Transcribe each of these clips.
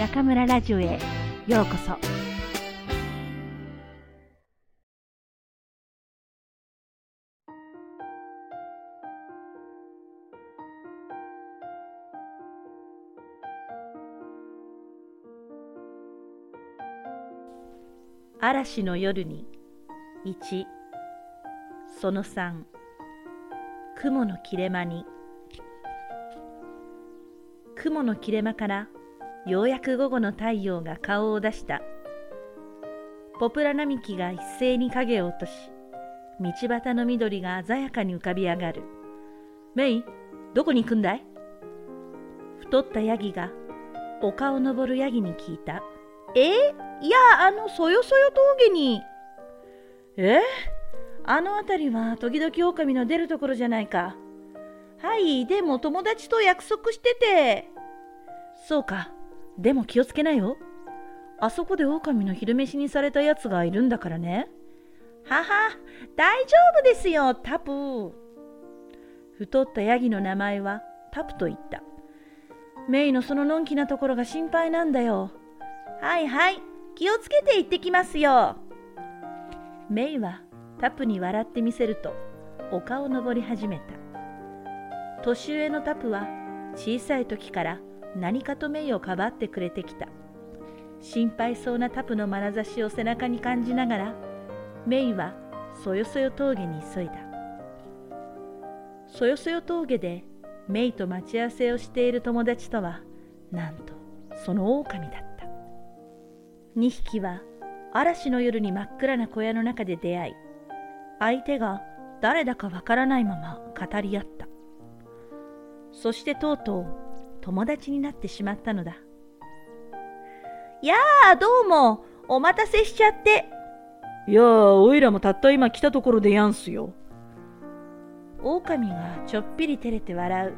中村ラジオへようこそ。嵐の夜に1その3雲の切れ間に。雲の切れ間からようやく午後の太陽が顔を出した。ポプラ並木が一斉に影を落とし道端の緑が鮮やかに浮かび上がる。メイどこに行くんだい?太ったヤギが丘を登るヤギに聞いた。え？いやあのそよそよ峠に。え？あの辺りは時々狼の出るところじゃないか。はいでも友達と約束してて。そうかでも気をつけなよ。あそこで狼の昼飯にされたやつがいるんだからね。はは、大丈夫ですよ、タプ。太ったヤギの名前はタプと言った。メイのそののんきなところが心配なんだよ。はいはい、気をつけて行ってきますよ。メイはタプに笑ってみせると丘を登り始めた。年上のタプは小さい時から何かとメイをかばってくれてきた。心配そうなタプの眼差しを背中に感じながらメイはそよそよ峠に急いだ。そよそよ峠でメイと待ち合わせをしている友達とはなんとその狼だった。2匹は嵐の夜に真っ暗な小屋の中で出会い相手が誰だかわからないまま語り合った。そしてとうとう友達になってしまったのだ。やあ、どうも、お待たせしちゃって。いやあ、おいらもたった今来たところでやんすよ。狼がちょっぴり照れて笑う。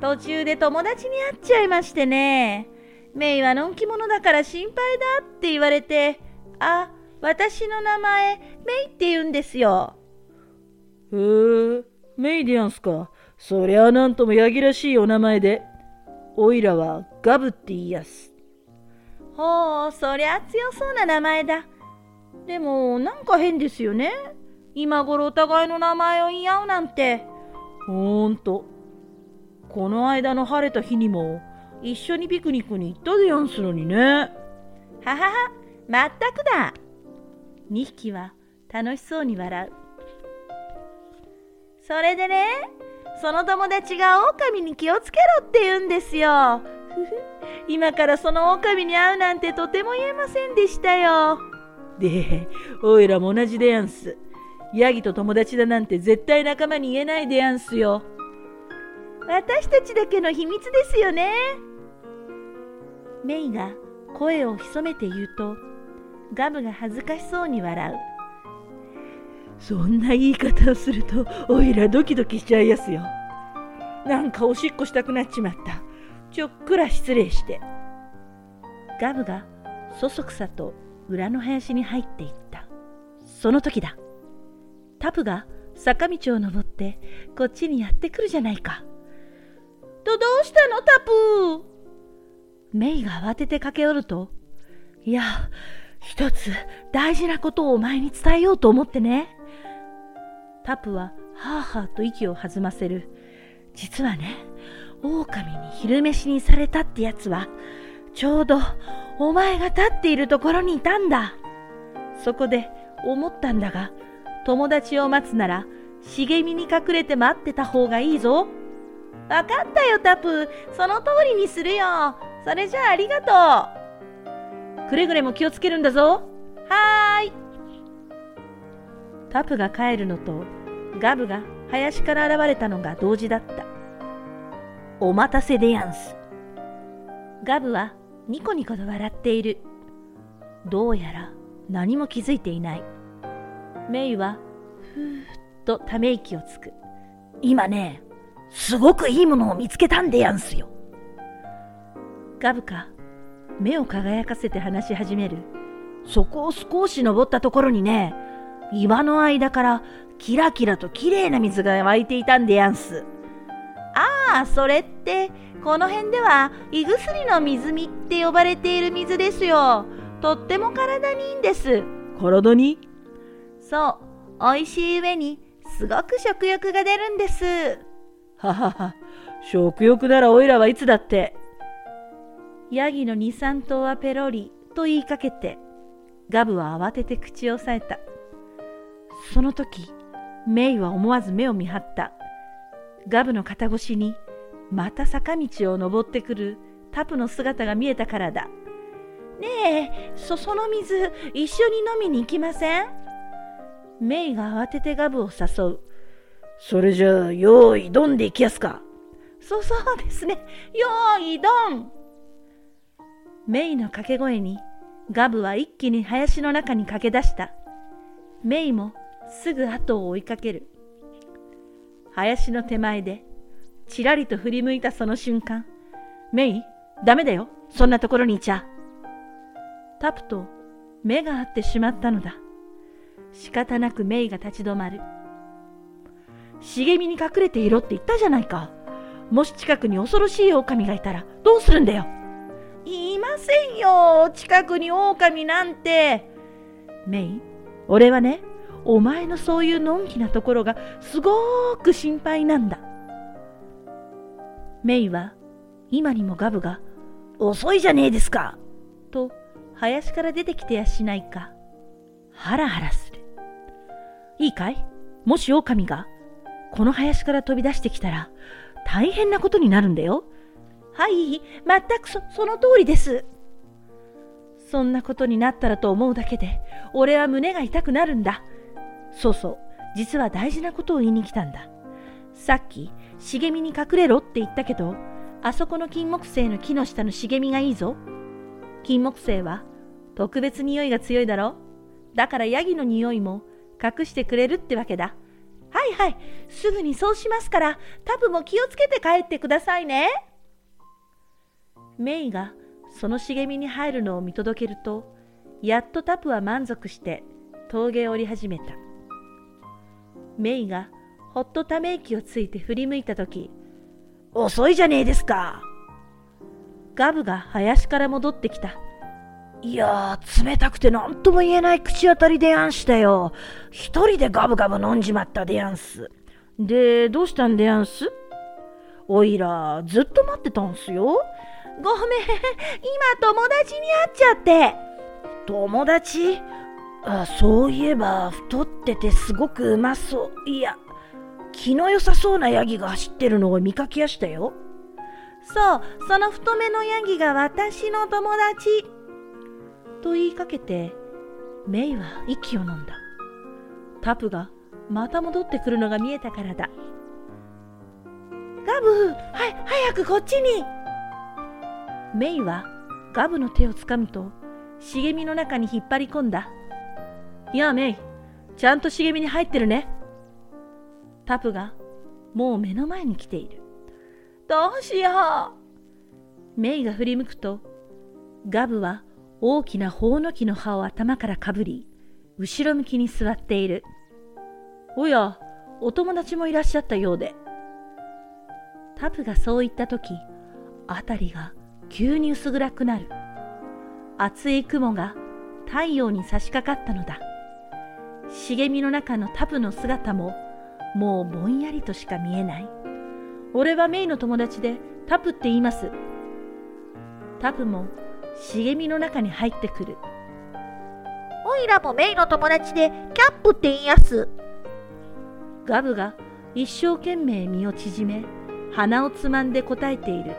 途中で友達に会っちゃいましてね。メイはのんき者だから心配だって言われて、あ、私の名前、メイって言うんですよ。へえ、メイでやんすか。そりゃあなんともヤギらしいお名前で、おいらはガブって言いやす。ほう、そりゃ強そうな名前だ。でも、なんか変ですよね。今頃お互いの名前を言い合うなんて。ほんと。この間の晴れた日にも、一緒にピクニックに行ったでやんすのにね。ははは、まったくだ。2匹は楽しそうに笑う。それでね、その友達が狼に気をつけろって言うんですよ。今からその狼に会うなんてとても言えませんでしたよ。で、おいらも同じでやんす。ヤギと友達だなんて絶対仲間に言えないでやんすよ。私たちだけの秘密ですよね。メイが声を潜めて言うと、ガムが恥ずかしそうに笑う。そんな言い方をするとおいらドキドキしちゃいやすよ。なんかおしっこしたくなっちまった。ちょっくら失礼して。ガブがそそくさと裏の林に入っていった。その時だ。タプが坂道を登ってこっちにやってくるじゃないか。とどうしたのタプ？メイが慌てて駆け寄ると、いや、一つ大事なことをお前に伝えようと思ってね。タプははあはあと息を弾ませる。実はね、狼に昼飯にされたってやつは、ちょうどお前が立っているところにいたんだ。そこで思ったんだが、友達を待つなら茂みに隠れて待ってた方がいいぞ。わかったよ、タプ。その通りにするよ。それじゃあありがとう。くれぐれも気をつけるんだぞ。はーい。タプが帰るのとガブが林から現れたのが同時だった。お待たせでやんす。ガブはニコニコと笑っている。どうやら何も気づいていない。メイはふーっとため息をつく。今ね、すごくいいものを見つけたんでやんすよ。ガブか、目を輝かせて話し始める。そこを少し登ったところにね、岩の間からキラキラと綺麗な水が湧いていたんでやんす。ああ、それってこの辺では胃薬の水みって呼ばれている水ですよ。とっても体にいいんです。体に？そう、美味しい上にすごく食欲が出るんです。ははは、食欲ならおいらはいつだって。ヤギの二三頭はペロリと言いかけて、ガブは慌てて口を押さえた。その時、メイは思わず目を見張った。ガブの肩越しに、また坂道を登ってくるタプの姿が見えたからだ。ねえ、そ、その水、一緒に飲みに行きません？メイが慌ててガブを誘う。それじゃあ、用意ドンで行きやすか？そうそうですね。用意ドンメイの掛け声に、ガブは一気に林の中に駆け出した。メイもすぐ後を追いかける。林の手前で、ちらりと振り向いたその瞬間、メイ、ダメだよ、そんなところにいちゃ。タプと目が合ってしまったのだ。仕方なくメイが立ち止まる。茂みに隠れていろって言ったじゃないか。もし近くに恐ろしい狼がいたらどうするんだよ。いませんよ、近くに狼なんて。メイ、俺はね、お前のそういうのんきなところがすごく心配なんだ。メイは今にもガブが遅いじゃねえですかと林から出てきてやしないかハラハラする。いいかい？もし狼がこの林から飛び出してきたら大変なことになるんだよ。はい、全くそその通りです。そんなことになったらと思うだけで俺は胸が痛くなるんだ。そうそう、実は大事なことを言いに来たんだ。さっき茂みに隠れろって言ったけど、あそこの金木犀の木の下の茂みがいいぞ。金木犀は特別匂いが強いだろだからヤギの匂いも隠してくれるってわけだ。はいはい、すぐにそうしますから、タブも気をつけて帰ってくださいね。メイがその茂みに入るのを見届けると、やっとタプは満足して峠を降り始めた。メイがほっとため息をついて振り向いたとき、遅いじゃねえですか。ガブが林から戻ってきた。いやー、冷たくて何とも言えない口当たりでやんしたよ。一人でガブガブ飲んじまったでやんす。で、どうしたんでやんすおいら、ずっと待ってたんすよ。ごめん、今友達に会っちゃって。友達？あそういえば、太っててすごくうまそう。いや、気の良さそうなヤギが走ってるのを見かけやしたよ。そう、その太めのヤギが私の友達。と言いかけて、メイは息を飲んだ。タプがまた戻ってくるのが見えたからだ。ガブ、はい、早くこっちにメイはガブの手をつかむと、茂みの中に引っ張り込んだ。やあ、メイ、ちゃんと茂みに入ってるね。タプがもう目の前に来ている。どうしようメイが振り向くと、ガブは大きなホウノキの葉を頭からかぶり、後ろ向きに座っている。おや、お友達もいらっしゃったようで。タプがそう言ったとき、辺りが急に薄暗くなる。厚い雲が太陽に差し掛かったのだ。茂みの中のタプの姿ももうぼんやりとしか見えない。俺はメイの友達でタプって言います。タプも茂みの中に入ってくる。おいらもメイの友達でキャップって言いやす。ガブが一生懸命身を縮め、鼻をつまんで答えている。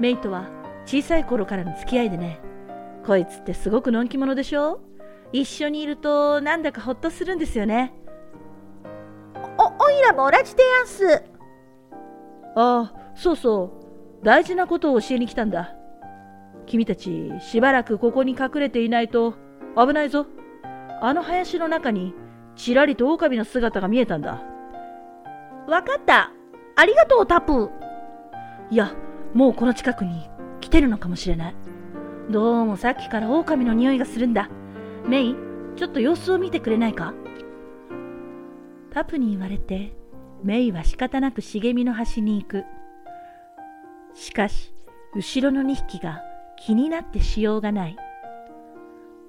メイとは小さい頃からの付き合いでね。こいつってすごくのんき者でしょ？一緒にいるとなんだかほっとするんですよね。お、おいらも同じでやんす。ああ、そうそう。大事なことを教えに来たんだ。君たち、しばらくここに隠れていないと危ないぞ。あの林の中にちらりと狼の姿が見えたんだ。わかった。ありがとう、タプ。いや、もうこの近くに来てるのかもしれない。どうもさっきから狼の匂いがするんだ。メイ、ちょっと様子を見てくれないか？タプに言われて、メイは仕方なく茂みの端に行く。しかし、後ろの2匹が気になってしようがない。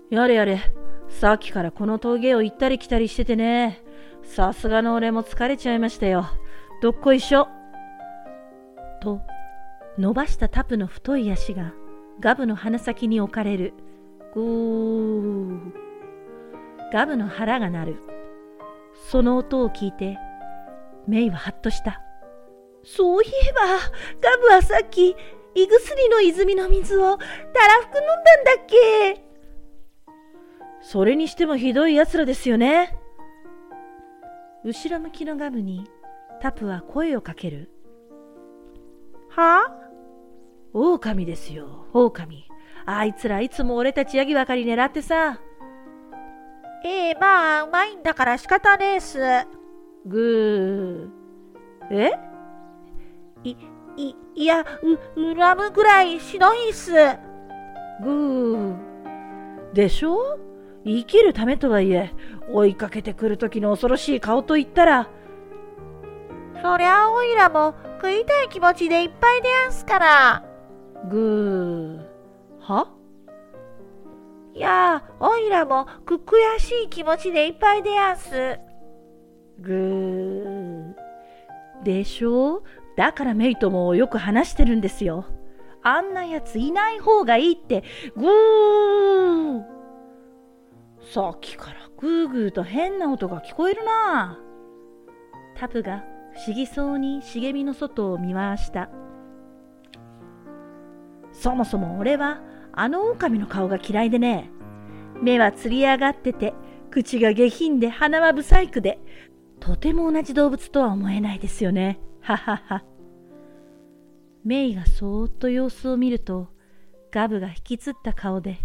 やれやれ、さっきからこの峠を行ったり来たりしててね。さすがの俺も疲れちゃいましたよ。どっこいしょ。と、伸ばしたタプの太い足がガブの鼻先に置かれる。ぐー。ガブの腹が鳴る。その音を聞いて、メイはハッとした。そういえば、ガブはさっき、胃薬の泉の水をたらふく飲んだんだっけそれにしてもひどい奴らですよね。後ろ向きのガブにタプは声をかける。はあ？狼ですよ、狼。あいつらいつも俺たちヤギばかり狙ってさ。ええまあ、うまいんだから仕方ねえっす。ぐー。え？い、い、いや、う、恨むぐらいしのいっす。ぐー。でしょ？生きるためとはいえ、追いかけてくる時の恐ろしい顔と言ったら。そりゃおいらも食いたい気持ちでいっぱいでやんすから。ぐー。は？いやおいらもく悔しい気持ちでいっぱいでやんす。ぐー。でしょ？だからメイともよく話してるんですよ。あんなやついない方がいいって、ぐー。さっきからグーグーと変な音が聞こえるな。タプが不思議そうに茂みの外を見回した。そもそも俺はあの狼の顔が嫌いでね。目はつり上がってて、口が下品で鼻は不細工で、とても同じ動物とは思えないですよね。ははは。メイがそーっと様子を見ると、ガブが引きつった顔で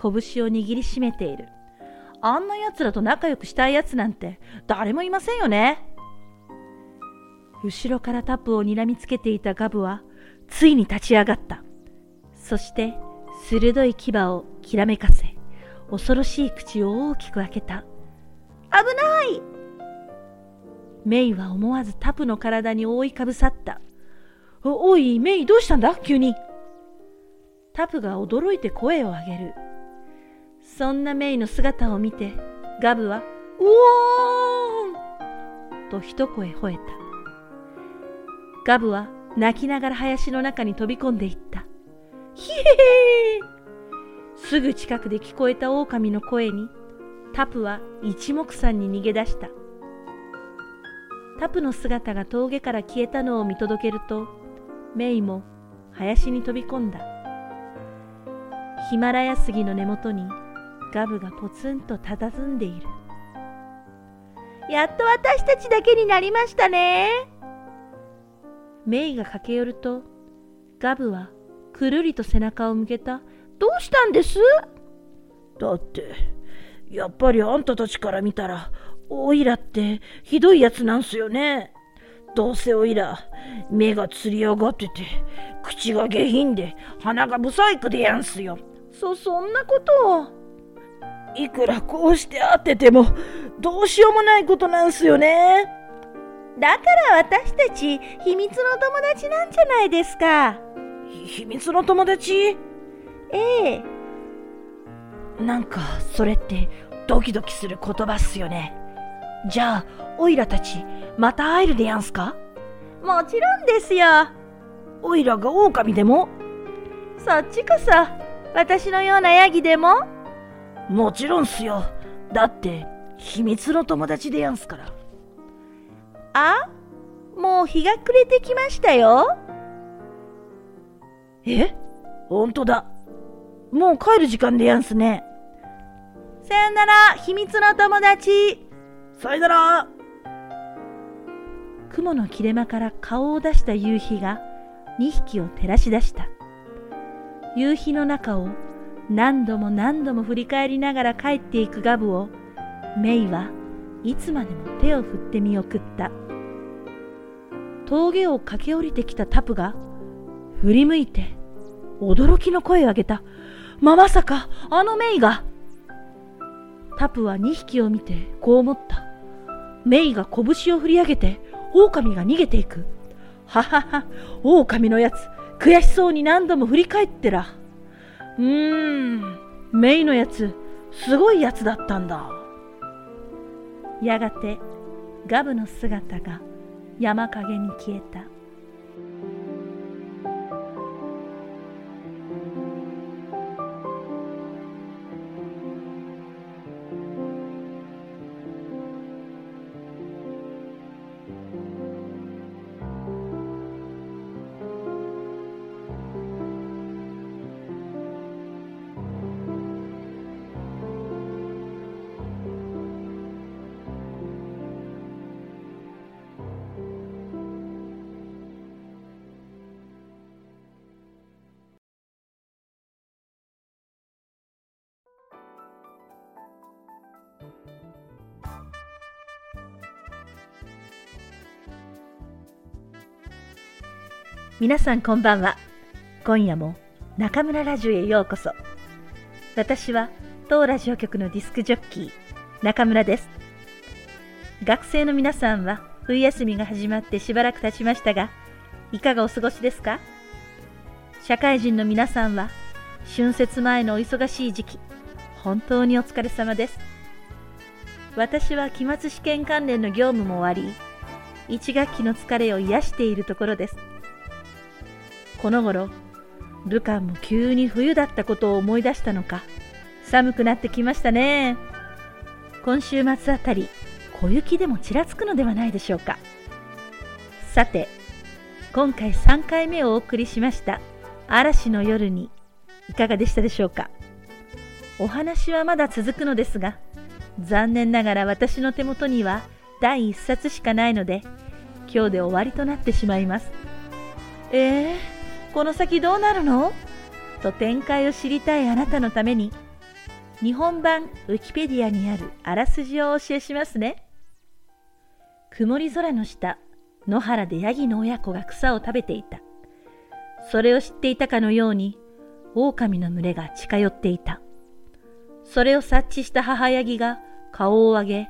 拳を握りしめている。あんな奴らと仲良くしたい奴なんて誰もいませんよね。後ろからタップを睨みつけていたガブは、ついに立ち上がった。そして、鋭い牙をきらめかせ、恐ろしい口を大きく開けた。危ないメイは思わずタプの体に覆いかぶさった。お、おい、メイどうしたんだ？急に。タプが驚いて声を上げる。そんなメイの姿を見て、ガブは、うおーんと一声吠えた。ガブは泣きながら林の中に飛び込んでいった。ひへーすぐ近くで聞こえた狼の声に、タプは一目散に逃げ出した。タプの姿が峠から消えたのを見届けると、メイも林に飛び込んだ。ヒマラヤ杉の根元にガブがポツンと佇んでいる。やっと私たちだけになりましたね。メイが駆け寄ると、ガブはくるりと背中を向けたどうしたんです？だって、やっぱりあんたたちから見たら、おいらってひどいやつなんすよね。どうせおいら、目がつり上がってて、口が下品で、鼻が不細工でやんすよ。そ、そんなことを。いくらこうして会ってても、どうしようもないことなんすよね。だから私たち、秘密の友達なんじゃないですか。秘密の友達？ええ。なんか、それってドキドキする言葉っすよね。じゃあ、オイラたち、また会えるでやんすか？もちろんですよ。オイラが狼でも？そっちこそ、私のようなヤギでも？もちろんっすよ。だって、秘密の友達でやんすから。あ？もう日が暮れてきましたよ。え？ほんとだ。もう帰る時間でやんすね。さよなら、秘密の友達。さよなら。雲の切れ間から顔を出した夕日が2匹を照らし出した。夕日の中を何度も何度も振り返りながら帰っていくガブをメイはいつまでも手を振って見送った。峠を駆け下りてきたタプが振り向いて驚きの声を上げた。ま、まさか、あのメイが。タプは2匹を見てこう思った。メイが拳を振り上げて、狼が逃げていく。ははは、狼のやつ、悔しそうに何度も振り返ってら。うーん、メイのやつ、すごいやつだったんだ。やがてガブの姿が山陰に消えた。皆さんこんばんは。今夜も中村ラジオへようこそ。私は当ラジオ局のディスクジョッキー、中村です。学生の皆さんは冬休みが始まってしばらく経ちましたが、いかがお過ごしですか？社会人の皆さんは春節前のお忙しい時期、本当にお疲れ様です。私は期末試験関連の業務も終わり、1学期の疲れを癒しているところです。この頃、ルカも急に冬だったことを思い出したのか、寒くなってきましたね。今週末あたり、小雪でもちらつくのではないでしょうか。さて、今回3回目をお送りしました嵐の夜にいかがでしたでしょうか。お話はまだ続くのですが、残念ながら私の手元には第1冊しかないので、今日で終わりとなってしまいます。えーこの先どうなるの？と展開を知りたいあなたのために、日本版ウィキペディアにあるあらすじをお教えしますね。曇り空の下、野原でヤギの親子が草を食べていた。それを知っていたかのように、狼の群れが近寄っていた。それを察知した母ヤギが顔を上げ、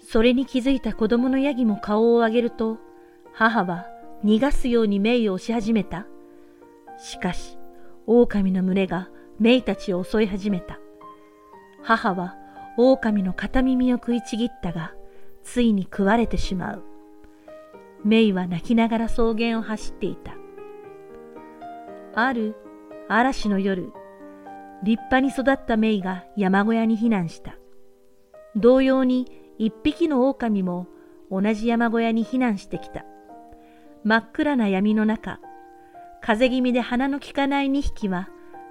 それに気づいた子供のヤギも顔を上げると、母は逃がすようにメイを押し始めた。しかし、狼の群れがメイたちを襲い始めた。母は狼の片耳を食いちぎったが、ついに食われてしまう。メイは泣きながら草原を走っていた。ある嵐の夜、立派に育ったメイが山小屋に避難した。同様に一匹の狼も同じ山小屋に避難してきた。真っ暗な闇の中、風邪気味で鼻の利かない2匹は、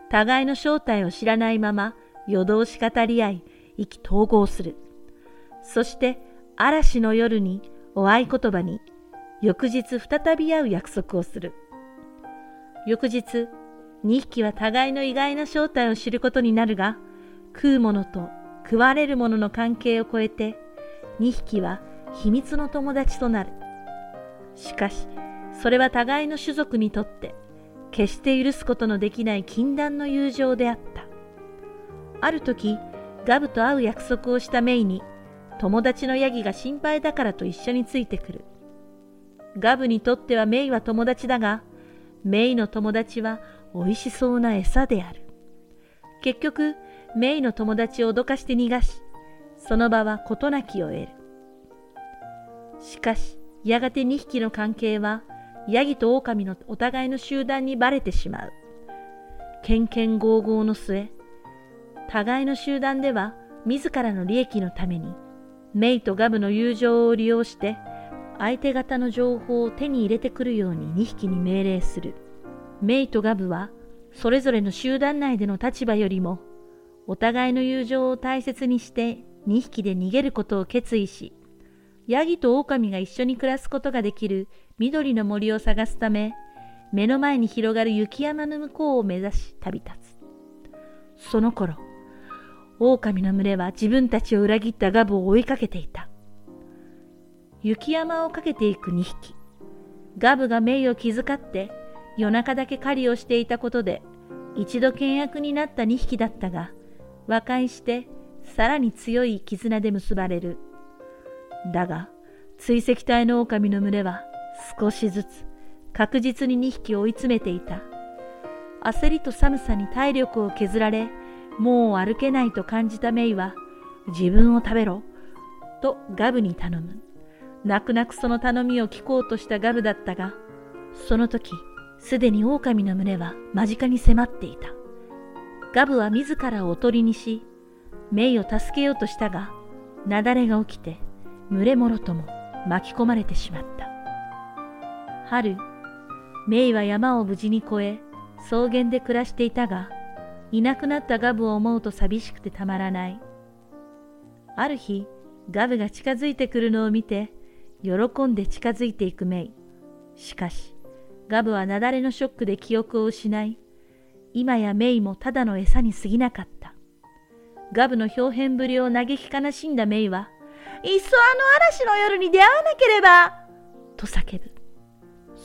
互いの正体を知らないまま夜通し語り合い、意気投合する。そして嵐の夜にお合言葉に、翌日再び会う約束をする。翌日、2匹は互いの意外な正体を知ることになるが、食うものと食われるものの関係を超えて、2匹は秘密の友達となる。しかし、それは互いの種族にとって決して許すことのできない禁断の友情であった。ある時、ガブと会う約束をしたメイに、友達のヤギが心配だからと一緒についてくる。ガブにとってはメイは友達だが、メイの友達は美味しそうな餌である。結局、メイの友達を脅かして逃がし、その場は事なきを得る。しかし、やがて2匹の関係はヤギと狼のお互いの集団にバレてしまう。けんけんごうごうの末、互いの集団では自らの利益のために、メイとガブの友情を利用して、相手方の情報を手に入れてくるように2匹に命令する。メイとガブは、それぞれの集団内での立場よりも、お互いの友情を大切にして2匹で逃げることを決意し、ヤギと狼が一緒に暮らすことができる緑の森を探すため、目の前に広がる雪山の向こうを目指し旅立つ。その頃、狼の群れは自分たちを裏切ったガブを追いかけていた。雪山をかけていく2匹。ガブがメイを気遣って夜中だけ狩りをしていたことで一度倹約になった2匹だったが、和解してさらに強い絆で結ばれる。だが、追跡隊の狼の群れは少しずつ確実に2匹追い詰めていた。焦りと寒さに体力を削られ、もう歩けないと感じたメイは、自分を食べろ、とガブに頼む。泣く泣くその頼みを聞こうとしたガブだったが、その時、すでに狼の群れは間近に迫っていた。ガブは自らをおとりにし、メイを助けようとしたが、雪崩が起きて、群れもろとも巻き込まれてしまった。春、メイは山を無事に越え、草原で暮らしていたが、いなくなったガブを思うと寂しくてたまらない。ある日、ガブが近づいてくるのを見て、喜んで近づいていくメイ。しかし、ガブは雪崩のショックで記憶を失い、今やメイもただの餌に過ぎなかった。ガブの表変ぶりを嘆き悲しんだメイは、いっそあの嵐の夜に出会わなければと叫ぶ。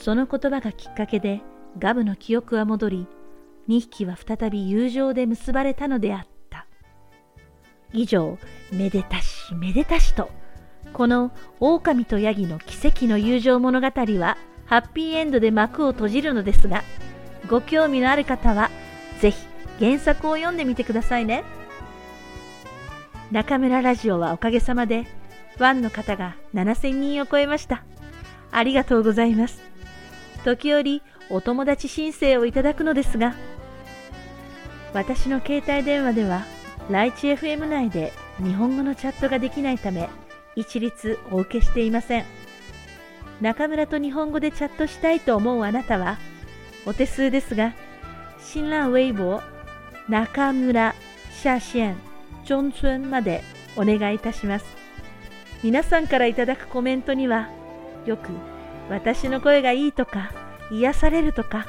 その言葉がきっかけで、ガブの記憶は戻り、2匹は再び友情で結ばれたのであった。以上、めでたしめでたしと、この狼とヤギの奇跡の友情物語は、ハッピーエンドで幕を閉じるのですが、ご興味のある方は、ぜひ原作を読んでみてくださいね。中村ラジオはおかげさまで、ファンの方が7000人を超えました。ありがとうございます。時折、お友達申請をいただくのですが、私の携帯電話では、ライチ FM 内で日本語のチャットができないため、一律お受けしていません。中村と日本語でチャットしたいと思うあなたは、お手数ですが、新浪ウェイボー、中村、下線、ジョンツンまでお願いいたします。皆さんからいただくコメントには、よく私の声がいいとか、癒されるとか、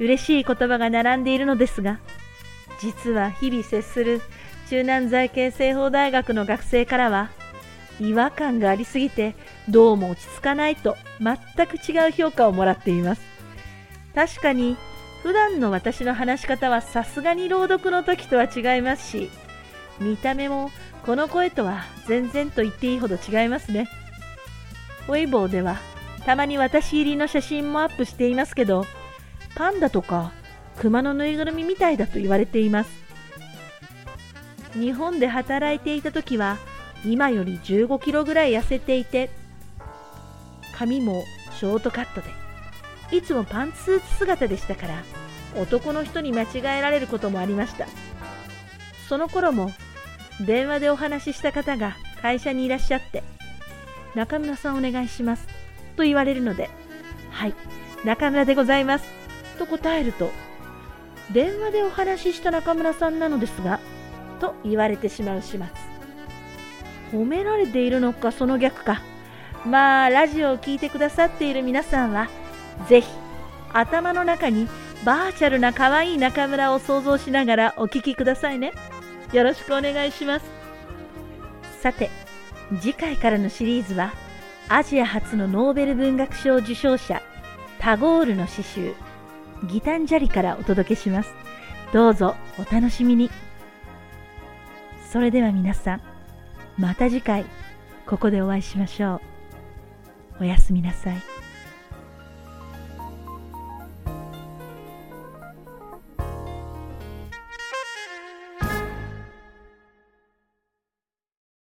嬉しい言葉が並んでいるのですが、実は日々接する中南財系西方大学の学生からは、違和感がありすぎてどうも落ち着かないと全く違う評価をもらっています。確かに普段の私の話し方はさすがに朗読の時とは違いますし、見た目もこの声とは全然と言っていいほど違いますね。ウェイボーではたまに私入りの写真もアップしていますけど、パンダとか熊のぬいぐるみみたいだと言われています。日本で働いていた時は今より15キロぐらい痩せていて、髪もショートカットで、いつもパンツスーツ姿でしたから、男の人に間違えられることもありました。その頃も、電話でお話しした方が会社にいらっしゃって、中村さんお願いします。と言われるので、はい、中村でございます。と答えると、電話でお話しした中村さんなのですが、と言われてしまう始末。褒められているのか、その逆か。まあ、ラジオを聴いてくださっている皆さんは、ぜひ、頭の中にバーチャルな可愛い中村を想像しながらお聴きくださいね。よろしくお願いします。さて、次回からのシリーズは、アジア初のノーベル文学賞受賞者、タゴールの詩集、ギタンジャリからお届けします。どうぞお楽しみに。それでは皆さん、また次回、ここでお会いしましょう。おやすみなさい。